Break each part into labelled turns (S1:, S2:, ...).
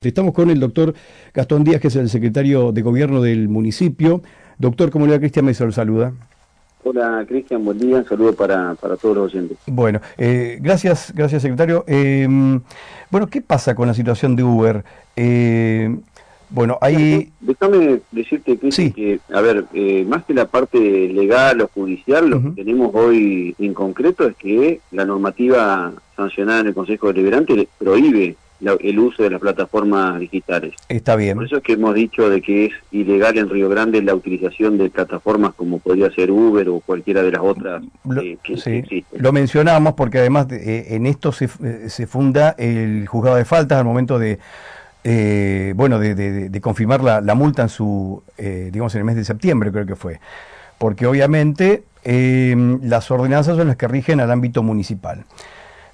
S1: Estamos con el doctor Gastón Díaz, que es el secretario de gobierno del municipio. Doctor, ¿cómo le va? Cristian Mesa lo saluda.
S2: Hola Cristian, buen día, un saludo para, todos los oyentes.
S1: Bueno, eh, gracias, gracias secretario. Em, bueno, ¿qué pasa con la situación de Uber? Eh, bueno, ahí...
S2: Déjame decirte, Cristian, que, a ver, eh, más que la parte legal o judicial, lo que tenemos hoy en concreto es que la normativa sancionada en el Consejo Deliberante prohíbe el uso de las plataformas digitales.
S1: Está bien.
S2: Por eso es que hemos dicho de que es ilegal en Río Grande la utilización de plataformas como podría ser Uber o cualquiera de las otras
S1: lo, que, sí. Lo mencionamos porque además eh, en esto se, eh, se, funda el juzgado de faltas al momento de eh, bueno de, de, confirmar la, la, multa en su digamos en el mes de septiembre creo que fue porque obviamente las ordenanzas son las que rigen al ámbito municipal.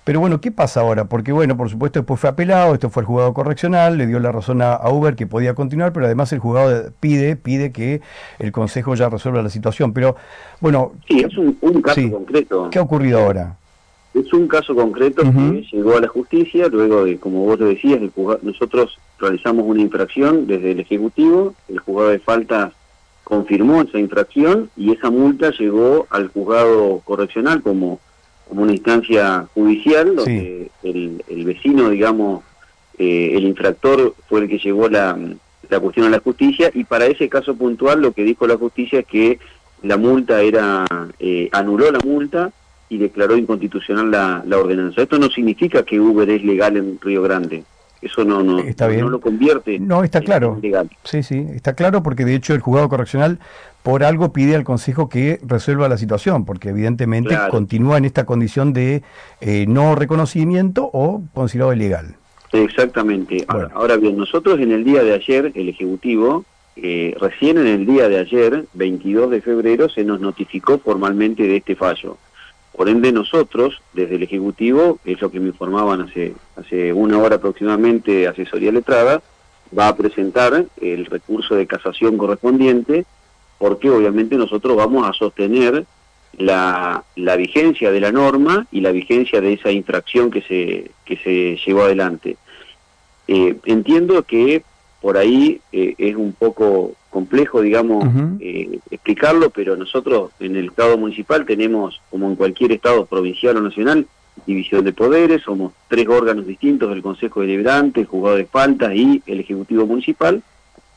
S1: Pero bueno, ¿qué pasa ahora? Porque bueno, por supuesto después fue apelado, esto fue el juzgado correccional, le dio la razón a, Uber que podía continuar, pero además el juzgado pide, pide que el Consejo ya resuelva la situación. Pero bueno...
S2: Sí, es un, caso concreto.
S1: ¿Qué ha ocurrido ahora?
S2: Es un caso concreto que llegó a la justicia, luego de, como vos lo decías, nosotros realizamos una infracción desde el Ejecutivo, el juzgado de falta confirmó esa infracción y esa multa llegó al juzgado correccional como como una instancia judicial, donde el, vecino, digamos, eh, el infractor fue el que llevó la, la cuestión a la justicia y para ese caso puntual lo que dijo la justicia es que la multa era, eh, anuló la multa y declaró inconstitucional la, la, ordenanza. Esto no significa que Uber es legal en Río Grande. Eso no, no, no lo convierte.
S1: No, está claro. Legal. Sí, sí, está claro porque de hecho el juzgado correccional por algo pide al Consejo que resuelva la situación, porque evidentemente continúa en esta condición de eh, no reconocimiento o considerado ilegal.
S2: Exactamente. Ahora, bien, nosotros en el día de ayer, el Ejecutivo, eh, recién en el día de ayer, 22 de febrero, se nos notificó formalmente de este fallo. Por ende, nosotros, desde el Ejecutivo, es lo que me informaban hace, hace una hora aproximadamente, asesoría letrada, va a presentar el recurso de casación correspondiente porque obviamente nosotros vamos a sostener la, vigencia de la norma y la vigencia de esa infracción que se, que se llevó adelante. Eh, entiendo que por ahí eh, es un poco complejo, digamos, eh, explicarlo, pero nosotros en el Estado municipal tenemos, como en cualquier Estado provincial o nacional, división de poderes, somos tres órganos distintos, el Consejo Deliberante, el Juzgado de Faltas y el Ejecutivo Municipal,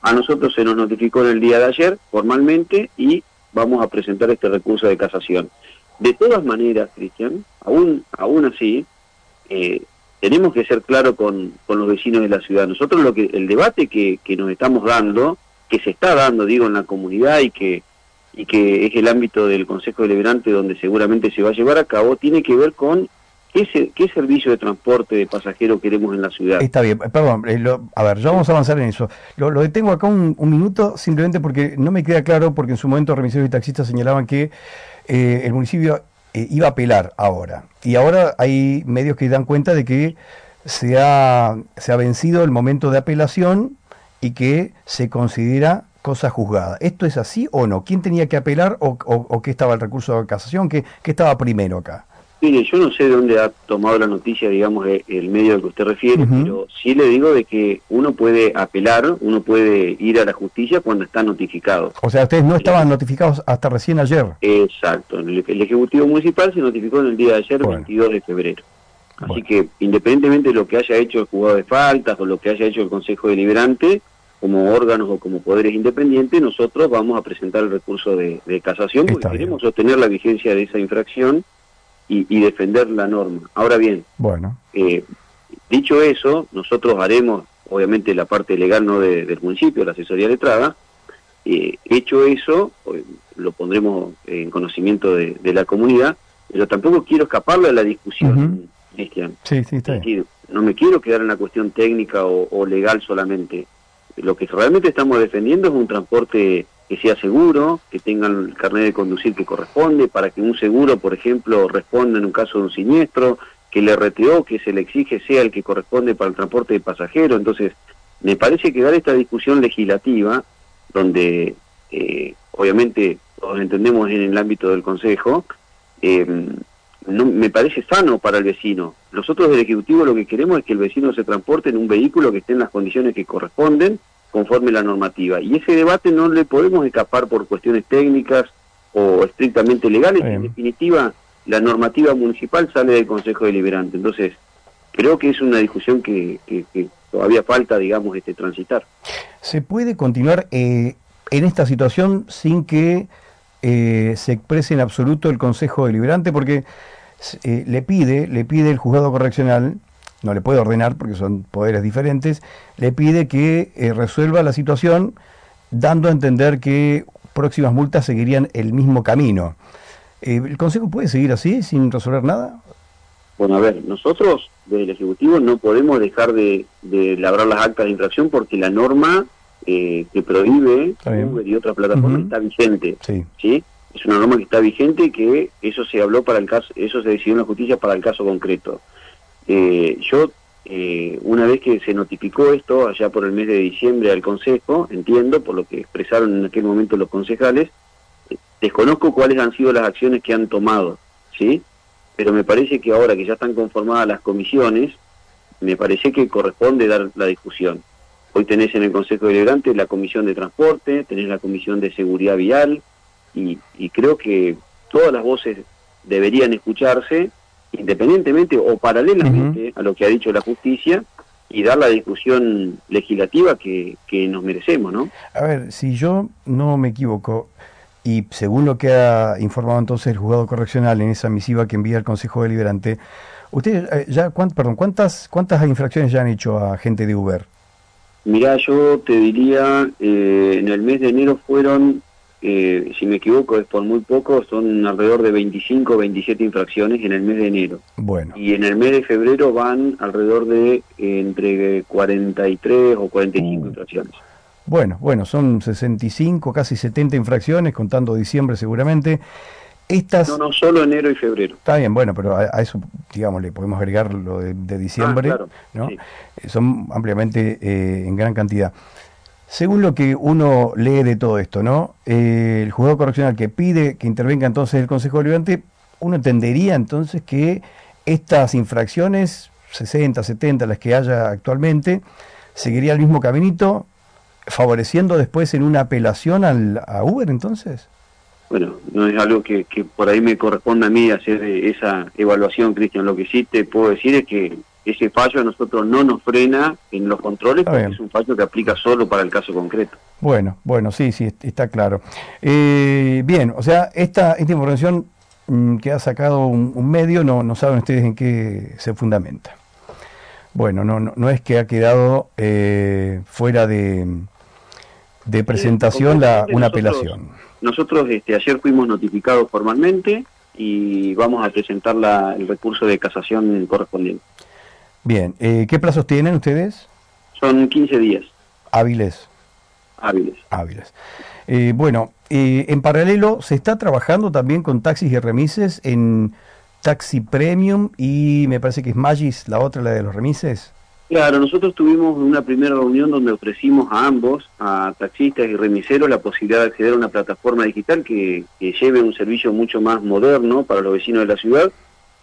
S2: a nosotros se nos notificó en el día de ayer formalmente y vamos a presentar este recurso de casación. De todas maneras, Cristian, aún, aún así, eh, tenemos que ser claros con, con, los vecinos de la ciudad. Nosotros lo que el debate que, que nos estamos dando, que se está dando, digo, en la comunidad y que y que es el ámbito del Consejo Deliberante donde seguramente se va a llevar a cabo, tiene que ver con ¿Qué, servicio de transporte de pasajeros queremos en la ciudad?
S1: Está bien, perdón, eh, a ver, ya vamos a avanzar en eso. Lo, detengo acá un, minuto simplemente porque no me queda claro, porque en su momento remiseros y taxistas señalaban que eh, el municipio eh, iba a apelar ahora. Y ahora hay medios que dan cuenta de que se ha, se ha vencido el momento de apelación y que se considera cosa juzgada. ¿Esto es así o no? ¿Quién tenía que apelar o, o, qué estaba el recurso de casación? ¿Qué, ¿Qué estaba primero acá?
S2: Mire, yo no sé de dónde ha tomado la noticia, digamos, eh, el medio al que usted refiere, pero sí le digo de que uno puede apelar, uno puede ir a la justicia cuando está notificado.
S1: O sea, ustedes no estaban notificados hasta recién ayer.
S2: Exacto, el, Ejecutivo Municipal se notificó en el día de ayer, 22 de febrero. Así que, independientemente de lo que haya hecho el juzgado de faltas o lo que haya hecho el Consejo Deliberante, como órganos o como poderes independientes, nosotros vamos a presentar el recurso de, casación porque queremos sostener la vigencia de esa infracción y, defender la norma. Ahora bien,
S1: bueno.
S2: Eh, dicho eso, nosotros haremos, obviamente, la parte legal no del municipio, la asesoría letrada. Eh, hecho eso, pues, lo pondremos en conocimiento de, la comunidad, pero tampoco quiero escaparle a la discusión, Cristian.
S1: Sí, sí, está
S2: No me quiero quedar en la cuestión técnica o legal solamente. Lo que realmente estamos defendiendo es un transporte que sea seguro, que tengan el carnet de conducir que corresponde, para que un seguro, por ejemplo, responda en un caso de un siniestro, que el RTO que se le exige sea el que corresponde para el transporte de pasajeros. Entonces, me parece que dar esta discusión legislativa, donde eh, obviamente todos entendemos en el ámbito del Consejo, eh, no me parece sano para el vecino. Nosotros del Ejecutivo lo que queremos es que el vecino se transporte en un vehículo que esté en las condiciones que corresponden conforme la normativa. Y ese debate no le podemos escapar por cuestiones técnicas o estrictamente legales. En definitiva, la normativa municipal sale del Consejo Deliberante. Entonces, creo que es una discusión que, todavía falta, digamos, este transitar.
S1: ¿Se puede continuar eh, en esta situación sin que eh, se exprese en absoluto el Consejo Deliberante? Porque eh, le pide, le pide el juzgado correccional, no le puede ordenar porque son poderes diferentes, le pide que resuelva la situación dando a entender que próximas multas seguirían el mismo camino. ¿El Consejo puede seguir así sin resolver nada?
S2: Bueno, a ver, nosotros desde el Ejecutivo no podemos dejar de, labrar las actas de infracción porque la norma eh, que prohíbe Uber y otras plataformas está vigente. Sí. Es una norma que está vigente y que eso se habló para el caso, eso se decidió en la justicia para el caso concreto. Eh, yo, eh, una vez que se notificó esto, allá por el mes de diciembre al Consejo, entiendo, por lo que expresaron en aquel momento los concejales, desconozco cuáles han sido las acciones que han tomado, ¿sí? pero me parece que ahora que ya están conformadas las comisiones, me parece que corresponde dar la discusión. Hoy tenés en el Consejo Deliberante la Comisión de Transporte, tenés la Comisión de Seguridad Vial, y, creo que todas las voces deberían escucharse, independientemente o paralelamente a lo que ha dicho la justicia, y dar la discusión legislativa que, que nos merecemos, ¿no?
S1: A ver, si yo no me equivoco, y según lo que ha informado entonces el juzgado correccional en esa misiva que envía el Consejo Deliberante, ¿ustedes eh, ya, perdón, cuántas, cuántas infracciones ya han hecho a gente de Uber?
S2: Mirá, yo te diría, eh, en el mes de enero fueron, eh, si me equivoco es por muy poco, son alrededor de 25 o 27 infracciones en el mes de enero.
S1: Bueno.
S2: Y en el mes de febrero van alrededor de entre 43 o 45 uh. infracciones.
S1: Bueno, bueno, son 65, casi 70 infracciones, contando diciembre seguramente. Estas...
S2: No, no, solo enero y febrero.
S1: Está bien, bueno, pero a, eso, digamos, le podemos agregar lo de, diciembre, ah, ¿no? Eh, son ampliamente eh, en gran cantidad. Según lo que uno lee de todo esto, ¿no? Eh, el juzgado correccional que pide que intervenga entonces el Consejo Deliberante, uno entendería entonces que estas infracciones, 60, 70, las que haya actualmente, seguiría el mismo caminito, favoreciendo después en una apelación al, a Uber entonces?
S2: Bueno, no es algo que, por ahí me corresponde a mí hacer esa evaluación, Cristian. Lo que sí te puedo decir es que ese fallo a nosotros no nos frena en los controles porque es un fallo que aplica solo para el caso concreto.
S1: Bueno, bueno, sí, sí, está claro. Eh, bien, o sea, esta, esta información mm, que ha sacado un, medio, no, no saben ustedes en qué se fundamenta. Bueno, no, no, no es que ha quedado eh, fuera de, de presentación la, una apelación.
S2: Nosotros este, ayer fuimos notificados formalmente y vamos a presentar la, el recurso de casación correspondiente.
S1: Bien, eh, ¿qué plazos tienen ustedes?
S2: Son 15 días.
S1: Hábiles.
S2: Hábiles.
S1: Hábiles. Eh, bueno, eh, en paralelo se está trabajando también con taxis y remises en Taxi Premium y me parece que es Magis, la otra, la de los remises.
S2: Claro, nosotros tuvimos una primera reunión donde ofrecimos a ambos, a taxistas y remiseros, la posibilidad de acceder a una plataforma digital que, lleve un servicio mucho más moderno para los vecinos de la ciudad.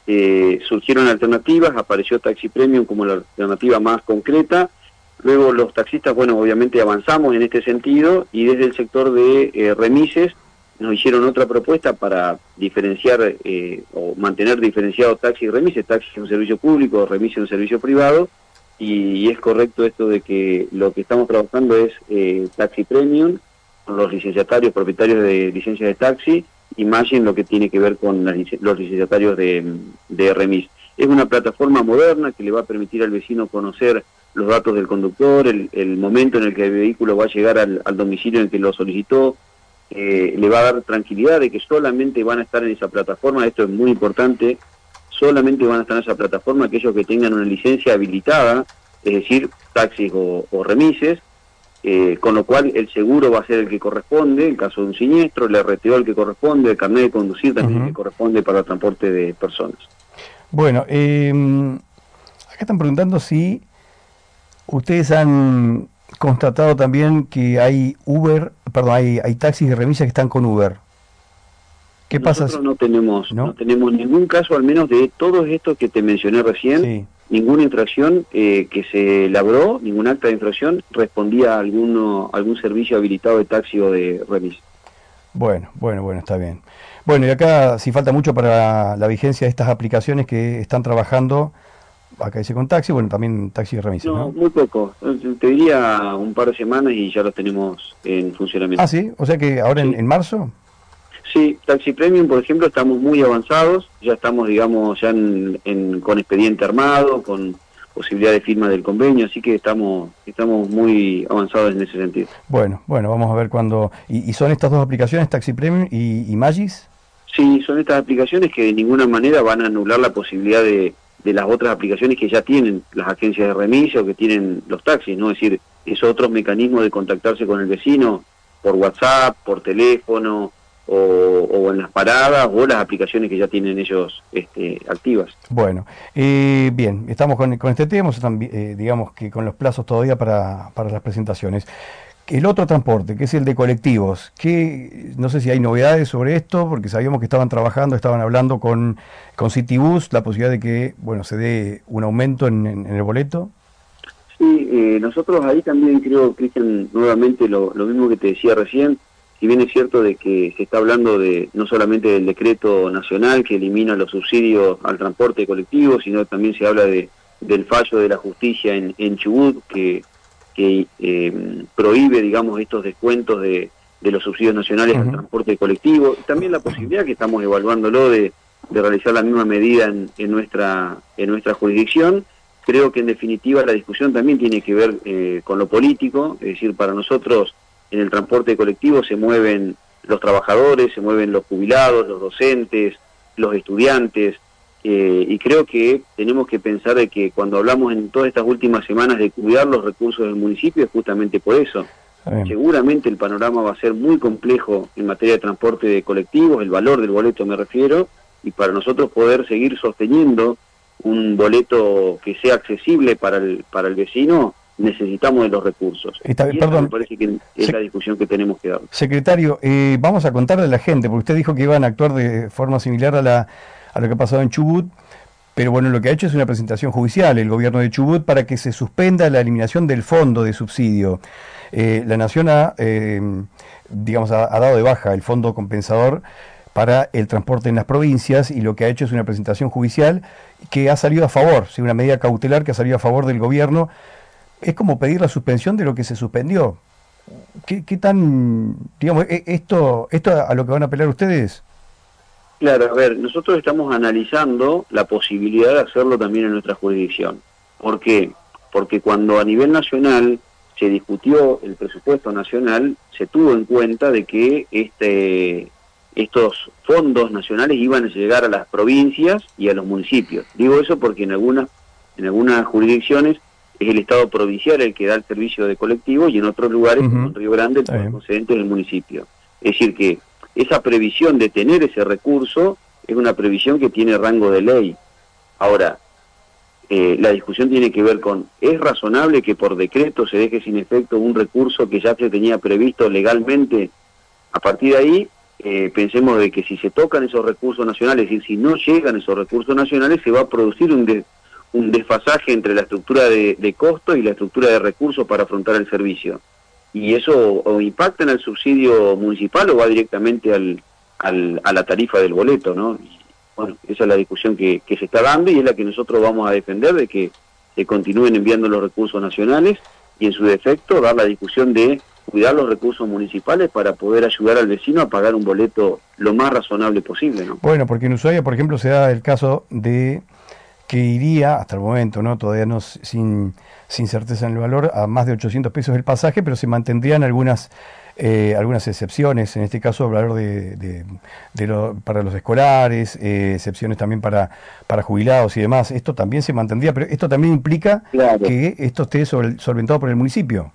S2: Eh, surgieron alternativas, apareció Taxi Premium como la alternativa más concreta. Luego los taxistas, bueno, obviamente avanzamos en este sentido y desde el sector de eh, remises nos hicieron otra propuesta para diferenciar eh, o mantener diferenciado taxi y remises. Taxi es un servicio público, remises es un servicio privado y, es correcto esto de que lo que estamos trabajando es eh, Taxi Premium, con los licenciatarios propietarios de licencias de taxi, en lo que tiene que ver con los licenciatarios de, de remis. Es una plataforma moderna que le va a permitir al vecino conocer los datos del conductor, el, el momento en el que el vehículo va a llegar al, domicilio en que lo solicitó, eh, le va a dar tranquilidad de que solamente van a estar en esa plataforma, esto es muy importante, solamente van a estar en esa plataforma aquellos que tengan una licencia habilitada, es decir, taxis o, remises, eh, con lo cual el seguro va a ser el que corresponde, en caso de un siniestro, el RTO el que corresponde, el carnet de conducir también el que corresponde para el transporte de personas.
S1: Bueno, em, acá están preguntando si ustedes han constatado también que hay Uber, perdón, hay, hay taxis y remisas que están con Uber. ¿Qué pasa?
S2: Nosotros no tenemos, ¿no? tenemos ningún caso, al menos de todos estos que te mencioné recién, ninguna infracción eh, que se labró, ningún acta de infracción respondía a alguno, algún servicio habilitado de taxi o de remis.
S1: Bueno, bueno, bueno, está bien. Bueno, y acá si falta mucho para la vigencia de estas aplicaciones que están trabajando, acá dice con taxi, bueno, también taxi y remis.
S2: No, muy poco. Te diría un par de semanas y ya los tenemos en funcionamiento.
S1: Ah, sí, o sea que ahora en marzo.
S2: Sí, Taxi Premium, por ejemplo, estamos muy avanzados, ya estamos, digamos, ya en, con expediente armado, con posibilidad de firma del convenio, así que estamos estamos muy avanzados en ese sentido.
S1: Bueno, bueno, vamos a ver cuándo... ¿Y, son estas dos aplicaciones, Taxi Premium y, Magis?
S2: Sí, son estas aplicaciones que de ninguna manera van a anular la posibilidad de, de las otras aplicaciones que ya tienen las agencias de remisión o que tienen los taxis, ¿no? Es decir, es otro mecanismo de contactarse con el vecino por WhatsApp, por teléfono, o, en las paradas o las aplicaciones que ya tienen ellos este, activas.
S1: Bueno, eh, bien, estamos con, este tema, eh, digamos que con los plazos todavía para, para las presentaciones. El otro transporte, que es el de colectivos, que no sé si hay novedades sobre esto, porque sabíamos que estaban trabajando, estaban hablando con, con Citibus, la posibilidad de que bueno se dé un aumento en, el boleto.
S2: Sí, eh, nosotros ahí también creo, Cristian, nuevamente lo, lo mismo que te decía recién, si bien es cierto de que se está hablando de no solamente del decreto nacional que elimina los subsidios al transporte colectivo, sino también se habla de, del fallo de la justicia en, en Chubut que, que eh, prohíbe, digamos, estos descuentos de, de los subsidios nacionales al transporte colectivo. También la posibilidad que estamos evaluándolo de, de realizar la misma medida en, en, nuestra, en nuestra jurisdicción. Creo que en definitiva la discusión también tiene que ver eh, con lo político, es decir, para nosotros en el transporte colectivo se mueven los trabajadores, se mueven los jubilados, los docentes, los estudiantes, eh, y creo que tenemos que pensar de que cuando hablamos en todas estas últimas semanas de cuidar los recursos del municipio es justamente por eso. Seguramente el panorama va a ser muy complejo en materia de transporte de colectivos, el valor del boleto me refiero, y para nosotros poder seguir sosteniendo un boleto que sea accesible para el, para el vecino, necesitamos de los recursos.
S1: perdón,
S2: me parece que es la discusión que tenemos que dar.
S1: Secretario, eh, vamos a contarle a la gente, porque usted dijo que iban a actuar de forma similar a, la, a lo que ha pasado en Chubut, pero bueno, lo que ha hecho es una presentación judicial el gobierno de Chubut para que se suspenda la eliminación del fondo de subsidio. Eh, la Nación ha, eh, digamos, ha, dado de baja el fondo compensador para el transporte en las provincias y lo que ha hecho es una presentación judicial que ha salido a favor, ¿sí? una medida cautelar que ha salido a favor del gobierno es como pedir la suspensión de lo que se suspendió. ¿Qué, tan, digamos, e, esto, esto a lo que van a apelar ustedes?
S2: Claro, a ver, nosotros estamos analizando la posibilidad de hacerlo también en nuestra jurisdicción. ¿Por qué? Porque cuando a nivel nacional se discutió el presupuesto nacional, se tuvo en cuenta de que este, estos fondos nacionales iban a llegar a las provincias y a los municipios. Digo eso porque en algunas, en algunas jurisdicciones es el Estado provincial el que da el servicio de colectivo y en otros lugares, como en Río Grande, el procedente del municipio. Es decir, que esa previsión de tener ese recurso es una previsión que tiene rango de ley. Ahora, eh, la discusión tiene que ver con, ¿es razonable que por decreto se deje sin efecto un recurso que ya se tenía previsto legalmente? A partir de ahí, eh, pensemos de que si se tocan esos recursos nacionales, y si no llegan esos recursos nacionales, se va a producir un, de, un desfasaje entre la estructura de, de costos y la estructura de recursos para afrontar el servicio. Y eso o impacta en el subsidio municipal o va directamente al, a la tarifa del boleto, ¿no? bueno, esa es la discusión que, se está dando y es la que nosotros vamos a defender de que se continúen enviando los recursos nacionales y en su defecto dar la discusión de cuidar los recursos municipales para poder ayudar al vecino a pagar un boleto lo más razonable posible. ¿no?
S1: Bueno, porque en Ushuaia, por ejemplo, se da el caso de que iría, hasta el momento, no todavía no sin, sin certeza en el valor, a más de 800 pesos el pasaje, pero se mantendrían algunas eh, algunas excepciones, en este caso valor de, de, lo, para los escolares, eh, excepciones también para, para jubilados y demás. Esto también se mantendría, pero esto también implica que esto esté solventado por el municipio.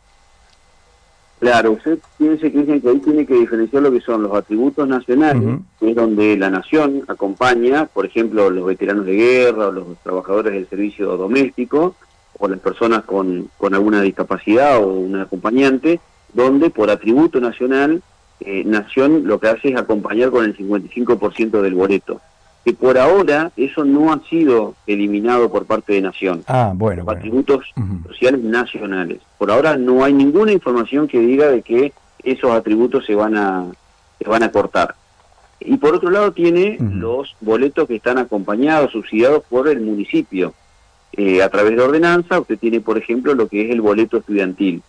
S2: Claro, usted piense que ahí tiene que diferenciar lo que son los atributos nacionales, que es donde la nación acompaña, por ejemplo, los veteranos de guerra o los trabajadores del servicio doméstico o las personas con, con alguna discapacidad o un acompañante, donde por atributo nacional eh, Nación lo que hace es acompañar con el 55% del boleto. Que por ahora eso no ha sido eliminado por parte de Nación.
S1: Ah, bueno.
S2: Los atributos sociales nacionales. Por ahora no hay ninguna información que diga de que esos atributos se van a, se van a cortar. Y por otro lado tiene los boletos que están acompañados, subsidiados por el municipio. Eh, a través de ordenanza, usted tiene, por ejemplo, lo que es el boleto estudiantil.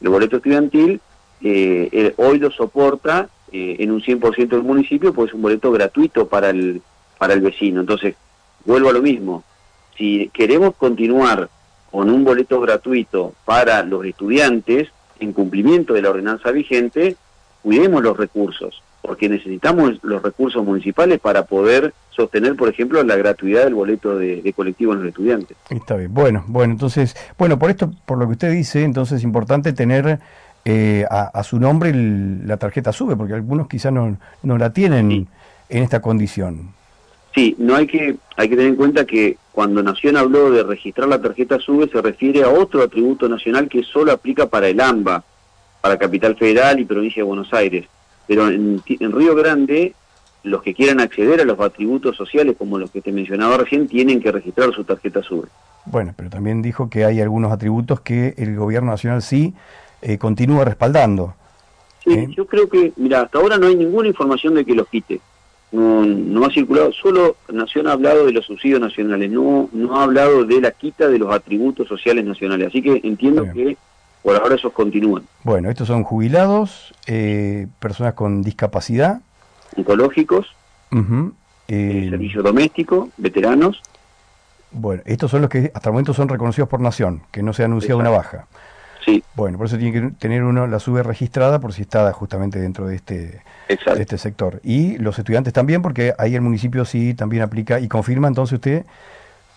S2: El boleto estudiantil eh, hoy lo soporta eh, en un 100% del municipio, pues es un boleto gratuito para el, para el vecino. Entonces, vuelvo a lo mismo. Si queremos continuar con un boleto gratuito para los estudiantes, en cumplimiento de la ordenanza vigente, cuidemos los recursos porque necesitamos los recursos municipales para poder sostener, por ejemplo, la gratuidad del boleto de, colectivo en los estudiantes.
S1: Está bien. Bueno, bueno, entonces, bueno, por esto, por lo que usted dice, entonces es importante tener eh, a, su nombre la tarjeta SUBE, porque algunos quizás no, no la tienen en esta condición.
S2: Sí, no hay que hay que tener en cuenta que cuando Nación habló de registrar la tarjeta SUBE se refiere a otro atributo nacional que solo aplica para el AMBA, para Capital Federal y Provincia de Buenos Aires pero en, Río Grande los que quieran acceder a los atributos sociales como los que te mencionaba recién tienen que registrar su tarjeta SUBE.
S1: Bueno, pero también dijo que hay algunos atributos que el gobierno nacional sí eh, continúa respaldando.
S2: Sí, ¿Eh? yo creo que, mira, hasta ahora no hay ninguna información de que los quite. No, no ha circulado, solo Nación ha hablado de los subsidios nacionales, no, no ha hablado de la quita de los atributos sociales nacionales. Así que entiendo que por ahora esos continúan.
S1: Bueno, estos son jubilados, eh, personas con discapacidad.
S2: Oncológicos, eh, servicio doméstico, veteranos.
S1: Bueno, estos son los que hasta el momento son reconocidos por Nación, que no se ha anunciado una baja.
S2: Sí.
S1: Bueno, por eso tiene que tener uno la sube registrada por si está justamente dentro de este, de este sector. Y los estudiantes también, porque ahí el municipio sí también aplica y confirma entonces usted,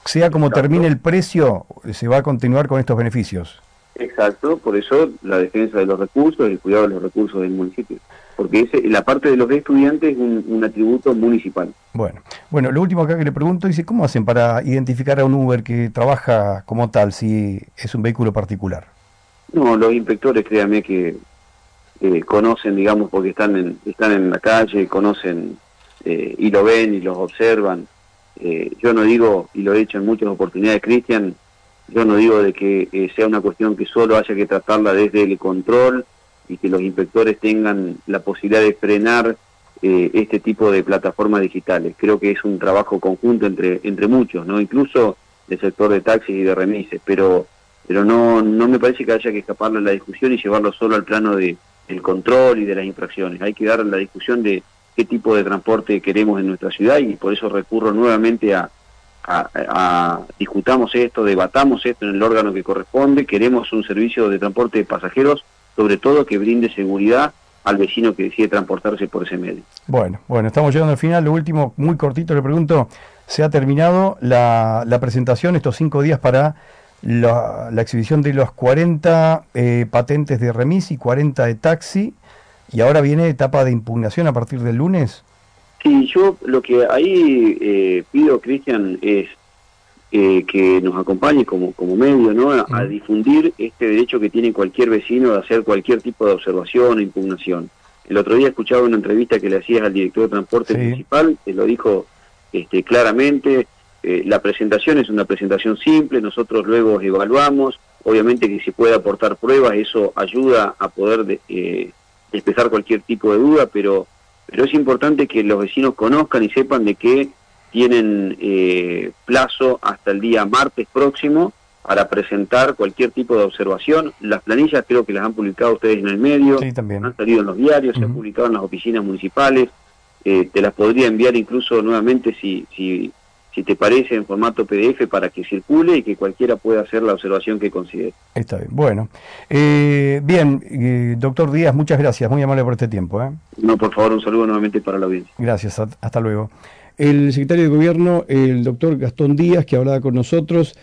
S1: sea como termine el precio, se va a continuar con estos beneficios.
S2: Exacto, por eso la defensa de los recursos, el cuidado de los recursos del municipio. Porque ese, la parte de los estudiantes es un, atributo municipal.
S1: Bueno, bueno, lo último acá que le pregunto, dice, ¿cómo hacen para identificar a un Uber que trabaja como tal, si es un vehículo particular?
S2: No, los inspectores, créanme que eh, conocen, digamos, porque están en, están en la calle, conocen eh, y lo ven y los observan. Eh, yo no digo, y lo he hecho en muchas oportunidades, Cristian, yo no digo de que eh, sea una cuestión que solo haya que tratarla desde el control y que los inspectores tengan la posibilidad de frenar eh, este tipo de plataformas digitales. Creo que es un trabajo conjunto entre, entre muchos, ¿no? Incluso del sector de taxis y de remises, pero, pero no, no me parece que haya que escaparle a la discusión y llevarlo solo al plano de, del control y de las infracciones. Hay que dar la discusión de qué tipo de transporte queremos en nuestra ciudad y por eso recurro nuevamente a, a, discutamos esto, debatamos esto en el órgano que corresponde, queremos un servicio de transporte de pasajeros, sobre todo que brinde seguridad al vecino que decide transportarse por ese medio.
S1: Bueno, bueno, estamos llegando al final. Lo último, muy cortito, le pregunto, ¿se ha terminado la, presentación estos cinco días para la, exhibición de los 40 eh, patentes de remis y 40 de taxi? Y ahora viene etapa de impugnación a partir del lunes.
S2: Sí, yo lo que ahí eh, pido, Cristian, es eh, que nos acompañe como, como medio ¿no? A, difundir este derecho que tiene cualquier vecino de hacer cualquier tipo de observación o impugnación. El otro día escuchaba una entrevista que le hacías al director de transporte municipal, que lo dijo este, claramente, eh, la presentación es una presentación simple, nosotros luego evaluamos, obviamente que se puede aportar pruebas, eso ayuda a poder de, despejar cualquier tipo de duda, pero pero es importante que los vecinos conozcan y sepan de que tienen eh, plazo hasta el día martes próximo para presentar cualquier tipo de observación. Las planillas creo que las han publicado ustedes en el medio, han salido en los diarios, se han publicado en las oficinas municipales. Eh, te las podría enviar incluso nuevamente si, si, si te parece, en formato PDF para que circule y que cualquiera pueda hacer la observación que considere.
S1: Está bien. Bueno, eh, bien, eh, doctor Díaz, muchas gracias, muy amable por este tiempo. ¿eh?
S2: No, por favor, un saludo nuevamente para la audiencia.
S1: Gracias, hasta luego. El secretario de Gobierno, el doctor Gastón Díaz, que hablaba con nosotros,